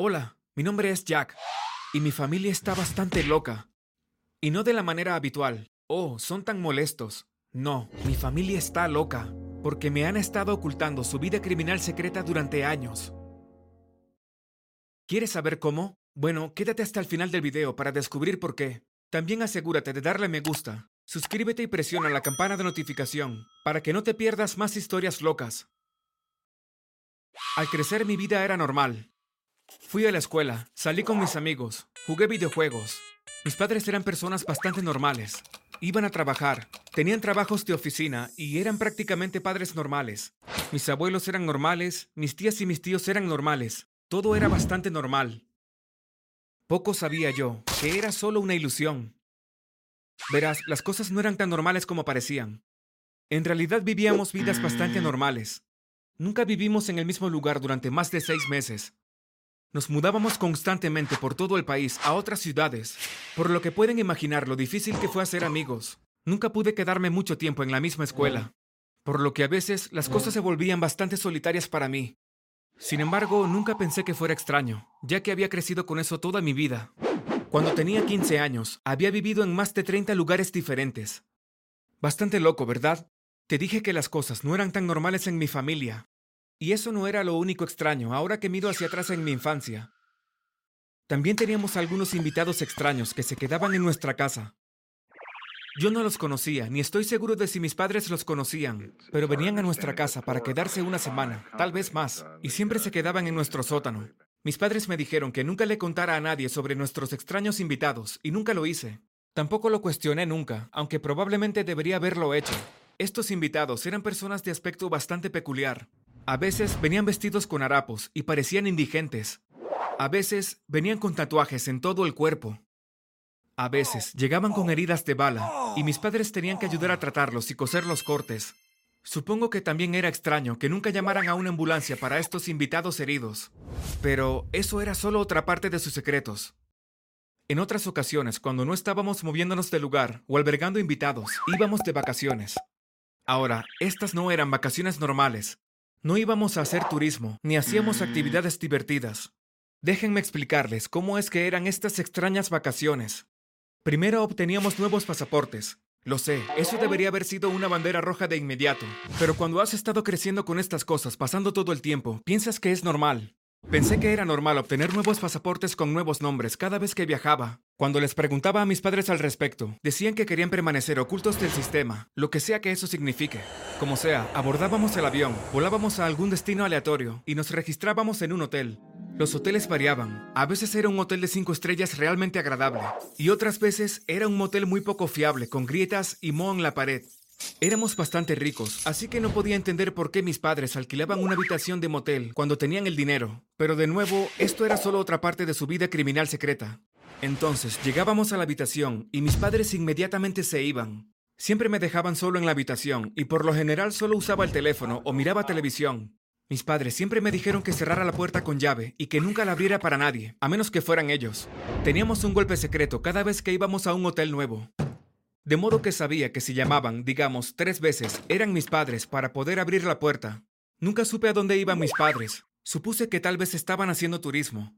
Hola, mi nombre es Jack, y mi familia está bastante loca. Y no de la manera habitual. Oh, son tan molestos. No, mi familia está loca, porque me han estado ocultando su vida criminal secreta durante años. ¿Quieres saber cómo? Bueno, quédate hasta el final del video para descubrir por qué. También asegúrate de darle me gusta, suscríbete y presiona la campana de notificación para que no te pierdas más historias locas. Al crecer mi vida era normal. Fui a la escuela, salí con mis amigos, jugué videojuegos. Mis padres eran personas bastante normales. Iban a trabajar, tenían trabajos de oficina y eran prácticamente padres normales. Mis abuelos eran normales, mis tías y mis tíos eran normales. Todo era bastante normal. Poco sabía yo que era solo una ilusión. Verás, las cosas no eran tan normales como parecían. En realidad vivíamos vidas bastante normales. Nunca vivimos en el mismo lugar durante más de seis meses. Nos mudábamos constantemente por todo el país a otras ciudades, por lo que pueden imaginar lo difícil que fue hacer amigos. Nunca pude quedarme mucho tiempo en la misma escuela, por lo que a veces las cosas se volvían bastante solitarias para mí. Sin embargo, nunca pensé que fuera extraño, ya que había crecido con eso toda mi vida. Cuando tenía 15 años, había vivido en más de 30 lugares diferentes. Bastante loco, ¿verdad? Te dije que las cosas no eran tan normales en mi familia. Y eso no era lo único extraño ahora que miro hacia atrás en mi infancia. También teníamos algunos invitados extraños que se quedaban en nuestra casa. Yo no los conocía, ni estoy seguro de si mis padres los conocían, pero venían a nuestra casa para quedarse una semana, tal vez más, y siempre se quedaban en nuestro sótano. Mis padres me dijeron que nunca le contara a nadie sobre nuestros extraños invitados, y nunca lo hice. Tampoco lo cuestioné nunca, aunque probablemente debería haberlo hecho. Estos invitados eran personas de aspecto bastante peculiar. A veces venían vestidos con harapos y parecían indigentes. A veces venían con tatuajes en todo el cuerpo. A veces llegaban con heridas de bala y mis padres tenían que ayudar a tratarlos y coser los cortes. Supongo que también era extraño que nunca llamaran a una ambulancia para estos invitados heridos. Pero eso era solo otra parte de sus secretos. En otras ocasiones, cuando no estábamos moviéndonos de lugar o albergando invitados, íbamos de vacaciones. Ahora, estas no eran vacaciones normales. No íbamos a hacer turismo, ni hacíamos actividades divertidas. Déjenme explicarles cómo es que eran estas extrañas vacaciones. Primero obteníamos nuevos pasaportes. Lo sé, eso debería haber sido una bandera roja de inmediato. Pero cuando has estado creciendo con estas cosas, pasando todo el tiempo, piensas que es normal. Pensé que era normal obtener nuevos pasaportes con nuevos nombres cada vez que viajaba. Cuando les preguntaba a mis padres al respecto, decían que querían permanecer ocultos del sistema, lo que sea que eso signifique. Como sea, abordábamos el avión, volábamos a algún destino aleatorio y nos registrábamos en un hotel. Los hoteles variaban. A veces era un hotel de cinco estrellas realmente agradable, y otras veces era un motel muy poco fiable, con grietas y moho en la pared. Éramos bastante ricos, así que no podía entender por qué mis padres alquilaban una habitación de motel cuando tenían el dinero. Pero de nuevo, esto era solo otra parte de su vida criminal secreta. Entonces llegábamos a la habitación y mis padres inmediatamente se iban. Siempre me dejaban solo en la habitación y por lo general solo usaba el teléfono o miraba televisión. Mis padres siempre me dijeron que cerrara la puerta con llave y que nunca la abriera para nadie, a menos que fueran ellos. Teníamos un golpe secreto cada vez que íbamos a un hotel nuevo. De modo que sabía que si llamaban, digamos, tres veces, eran mis padres para poder abrir la puerta. Nunca supe a dónde iban mis padres. Supuse que tal vez estaban haciendo turismo.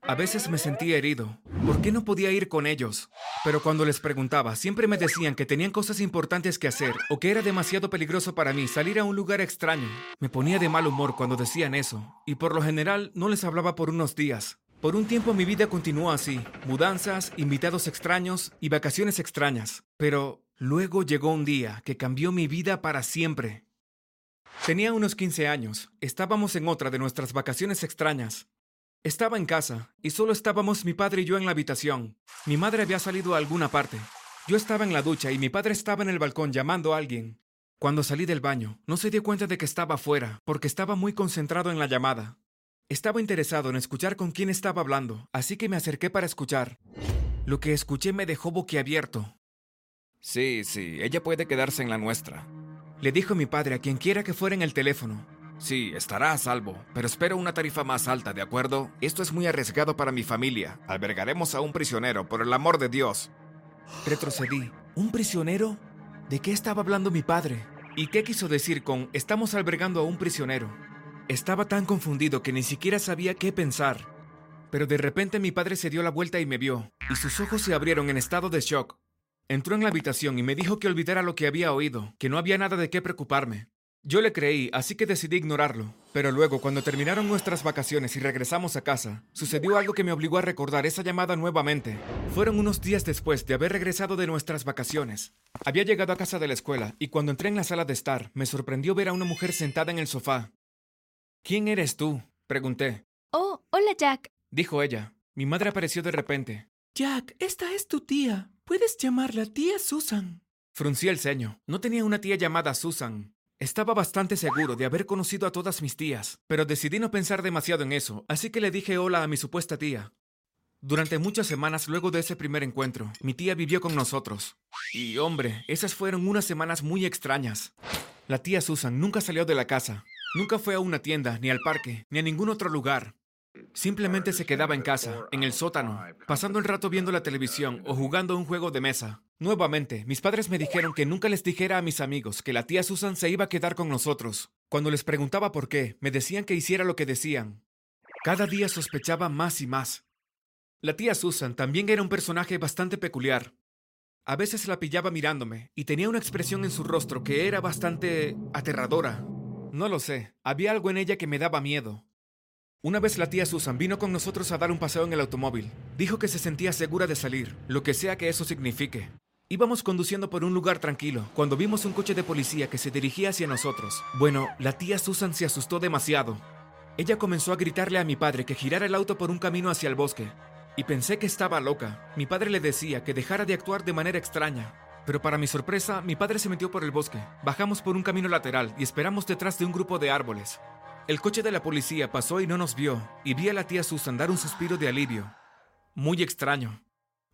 A veces me sentía herido. ¿Por qué no podía ir con ellos? Pero cuando les preguntaba, siempre me decían que tenían cosas importantes que hacer o que era demasiado peligroso para mí salir a un lugar extraño. Me ponía de mal humor cuando decían eso, y por lo general no les hablaba por unos días. Por un tiempo mi vida continuó así, mudanzas, invitados extraños y vacaciones extrañas. Pero luego llegó un día que cambió mi vida para siempre. Tenía unos 15 años, estábamos en otra de nuestras vacaciones extrañas. Estaba en casa, y solo estábamos mi padre y yo en la habitación. Mi madre había salido a alguna parte. Yo estaba en la ducha y mi padre estaba en el balcón llamando a alguien. Cuando salí del baño, no se dio cuenta de que estaba afuera, porque estaba muy concentrado en la llamada. Estaba interesado en escuchar con quién estaba hablando, así que me acerqué para escuchar. Lo que escuché me dejó boquiabierto. Sí, sí, ella puede quedarse en la nuestra. Le dijo mi padre a quien quiera que fuera en el teléfono. Sí, estará a salvo, pero espero una tarifa más alta, ¿de acuerdo? Esto es muy arriesgado para mi familia. Albergaremos a un prisionero, por el amor de Dios. Retrocedí. ¿Un prisionero? ¿De qué estaba hablando mi padre? ¿Y qué quiso decir con estamos albergando a un prisionero? Estaba tan confundido que ni siquiera sabía qué pensar. Pero de repente mi padre se dio la vuelta y me vio, y sus ojos se abrieron en estado de shock. Entró en la habitación y me dijo que olvidara lo que había oído, que no había nada de qué preocuparme. Yo le creí, así que decidí ignorarlo. Pero luego, cuando terminaron nuestras vacaciones y regresamos a casa, sucedió algo que me obligó a recordar esa llamada nuevamente. Fueron unos días después de haber regresado de nuestras vacaciones. Había llegado a casa de la escuela y cuando entré en la sala de estar, me sorprendió ver a una mujer sentada en el sofá. ¿Quién eres tú? pregunté. Oh, hola Jack. Dijo ella. Mi madre apareció de repente. Jack, esta es tu tía. Puedes llamarla tía Susan. Fruncí el ceño. No tenía una tía llamada Susan. Estaba bastante seguro de haber conocido a todas mis tías, pero decidí no pensar demasiado en eso, así que le dije hola a mi supuesta tía. Durante muchas semanas luego de ese primer encuentro, mi tía vivió con nosotros. Y hombre, esas fueron unas semanas muy extrañas. La tía Susan nunca salió de la casa, nunca fue a una tienda, ni al parque, ni a ningún otro lugar. Simplemente se quedaba en casa, en el sótano, pasando el rato viendo la televisión o jugando un juego de mesa. Nuevamente, mis padres me dijeron que nunca les dijera a mis amigos que la tía Susan se iba a quedar con nosotros. Cuando les preguntaba por qué, me decían que hiciera lo que decían. Cada día sospechaba más y más. La tía Susan también era un personaje bastante peculiar. A veces la pillaba mirándome y tenía una expresión en su rostro que era bastante aterradora. No lo sé, había algo en ella que me daba miedo, una vez la tía Susan vino con nosotros a dar un paseo en el automóvil. Dijo que se sentía segura de salir, lo que sea que eso signifique. Íbamos conduciendo por un lugar tranquilo cuando vimos un coche de policía que se dirigía hacia nosotros. Bueno, la tía Susan se asustó demasiado. Ella comenzó a gritarle a mi padre que girara el auto por un camino hacia el bosque. Y pensé que estaba loca. Mi padre le decía que dejara de actuar de manera extraña. Pero para mi sorpresa, mi padre se metió por el bosque. Bajamos por un camino lateral y esperamos detrás de un grupo de árboles. El coche de la policía pasó y no nos vio, y vi a la tía Susan dar un suspiro de alivio. Muy extraño.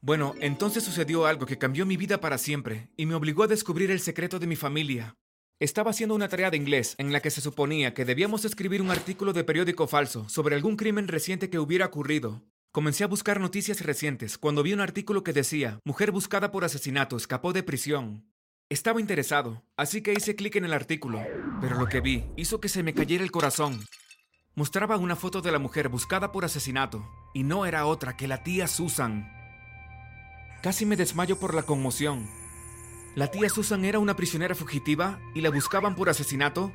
Bueno, entonces sucedió algo que cambió mi vida para siempre, y me obligó a descubrir el secreto de mi familia. Estaba haciendo una tarea de inglés en la que se suponía que debíamos escribir un artículo de periódico falso sobre algún crimen reciente que hubiera ocurrido. Comencé a buscar noticias recientes cuando vi un artículo que decía, Mujer buscada por asesinato escapó de prisión. Estaba interesado, así que hice clic en el artículo, pero lo que vi hizo que se me cayera el corazón. Mostraba una foto de la mujer buscada por asesinato, y no era otra que la tía Susan. Casi me desmayo por la conmoción. ¿La tía Susan era una prisionera fugitiva y la buscaban por asesinato?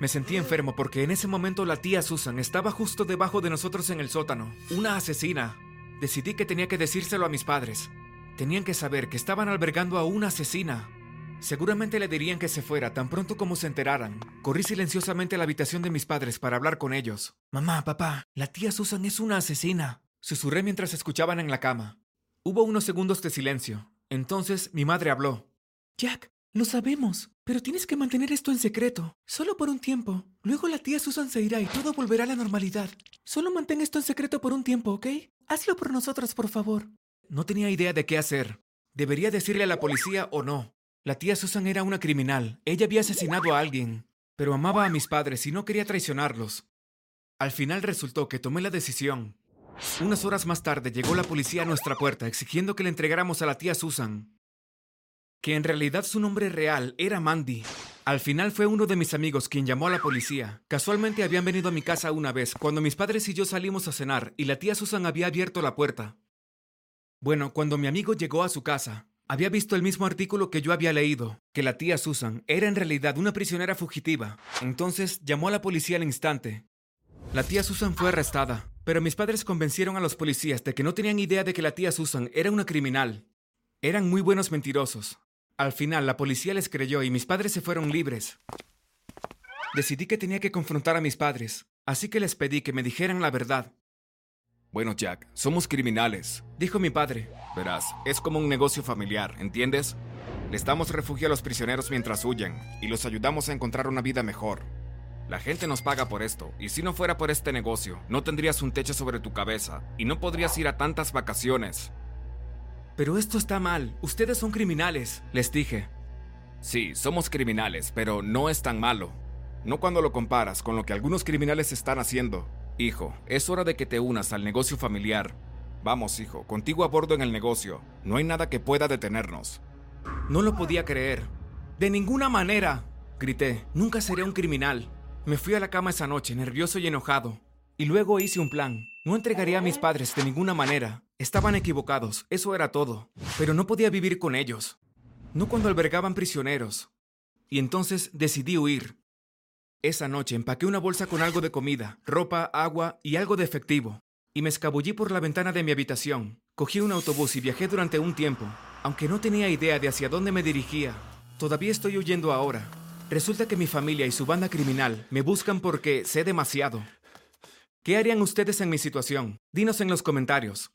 Me sentí enfermo porque en ese momento la tía Susan estaba justo debajo de nosotros en el sótano, una asesina. Decidí que tenía que decírselo a mis padres. Tenían que saber que estaban albergando a una asesina. Seguramente le dirían que se fuera tan pronto como se enteraran. Corrí silenciosamente a la habitación de mis padres para hablar con ellos. Mamá, papá, la tía Susan es una asesina. Susurré mientras escuchaban en la cama. Hubo unos segundos de silencio. Entonces mi madre habló. Jack, lo sabemos, pero tienes que mantener esto en secreto, solo por un tiempo. Luego la tía Susan se irá y todo volverá a la normalidad. Solo mantén esto en secreto por un tiempo, ¿ok? Hazlo por nosotros, por favor. No tenía idea de qué hacer. ¿Debería decirle a la policía o no? La tía Susan era una criminal. Ella había asesinado a alguien, pero amaba a mis padres y no quería traicionarlos. Al final resultó que tomé la decisión. Unas horas más tarde llegó la policía a nuestra puerta exigiendo que le entregáramos a la tía Susan, que en realidad su nombre real era Mandy. Al final fue uno de mis amigos quien llamó a la policía. Casualmente habían venido a mi casa una vez cuando mis padres y yo salimos a cenar y la tía Susan había abierto la puerta. Bueno, cuando mi amigo llegó a su casa, había visto el mismo artículo que yo había leído, que la tía Susan era en realidad una prisionera fugitiva. Entonces llamó a la policía al instante. La tía Susan fue arrestada, pero mis padres convencieron a los policías de que no tenían idea de que la tía Susan era una criminal. Eran muy buenos mentirosos. Al final la policía les creyó y mis padres se fueron libres. Decidí que tenía que confrontar a mis padres, así que les pedí que me dijeran la verdad. Bueno, Jack, somos criminales, dijo mi padre. Verás, es como un negocio familiar, ¿entiendes? Les damos refugio a los prisioneros mientras huyen y los ayudamos a encontrar una vida mejor. La gente nos paga por esto, y si no fuera por este negocio, no tendrías un techo sobre tu cabeza y no podrías ir a tantas vacaciones. Pero esto está mal, ustedes son criminales, les dije. Sí, somos criminales, pero no es tan malo. No cuando lo comparas con lo que algunos criminales están haciendo. Hijo, es hora de que te unas al negocio familiar. Vamos, hijo, contigo a bordo en el negocio. No hay nada que pueda detenernos. No lo podía creer. De ninguna manera, grité. Nunca seré un criminal. Me fui a la cama esa noche, nervioso y enojado. Y luego hice un plan. No entregaría a mis padres de ninguna manera. Estaban equivocados, eso era todo. Pero no podía vivir con ellos. No cuando albergaban prisioneros. Y entonces decidí huir. Esa noche empaqué una bolsa con algo de comida, ropa, agua y algo de efectivo. Y me escabullí por la ventana de mi habitación. Cogí un autobús y viajé durante un tiempo. Aunque no tenía idea de hacia dónde me dirigía, todavía estoy huyendo ahora. Resulta que mi familia y su banda criminal me buscan porque sé demasiado. ¿Qué harían ustedes en mi situación? Dinos en los comentarios.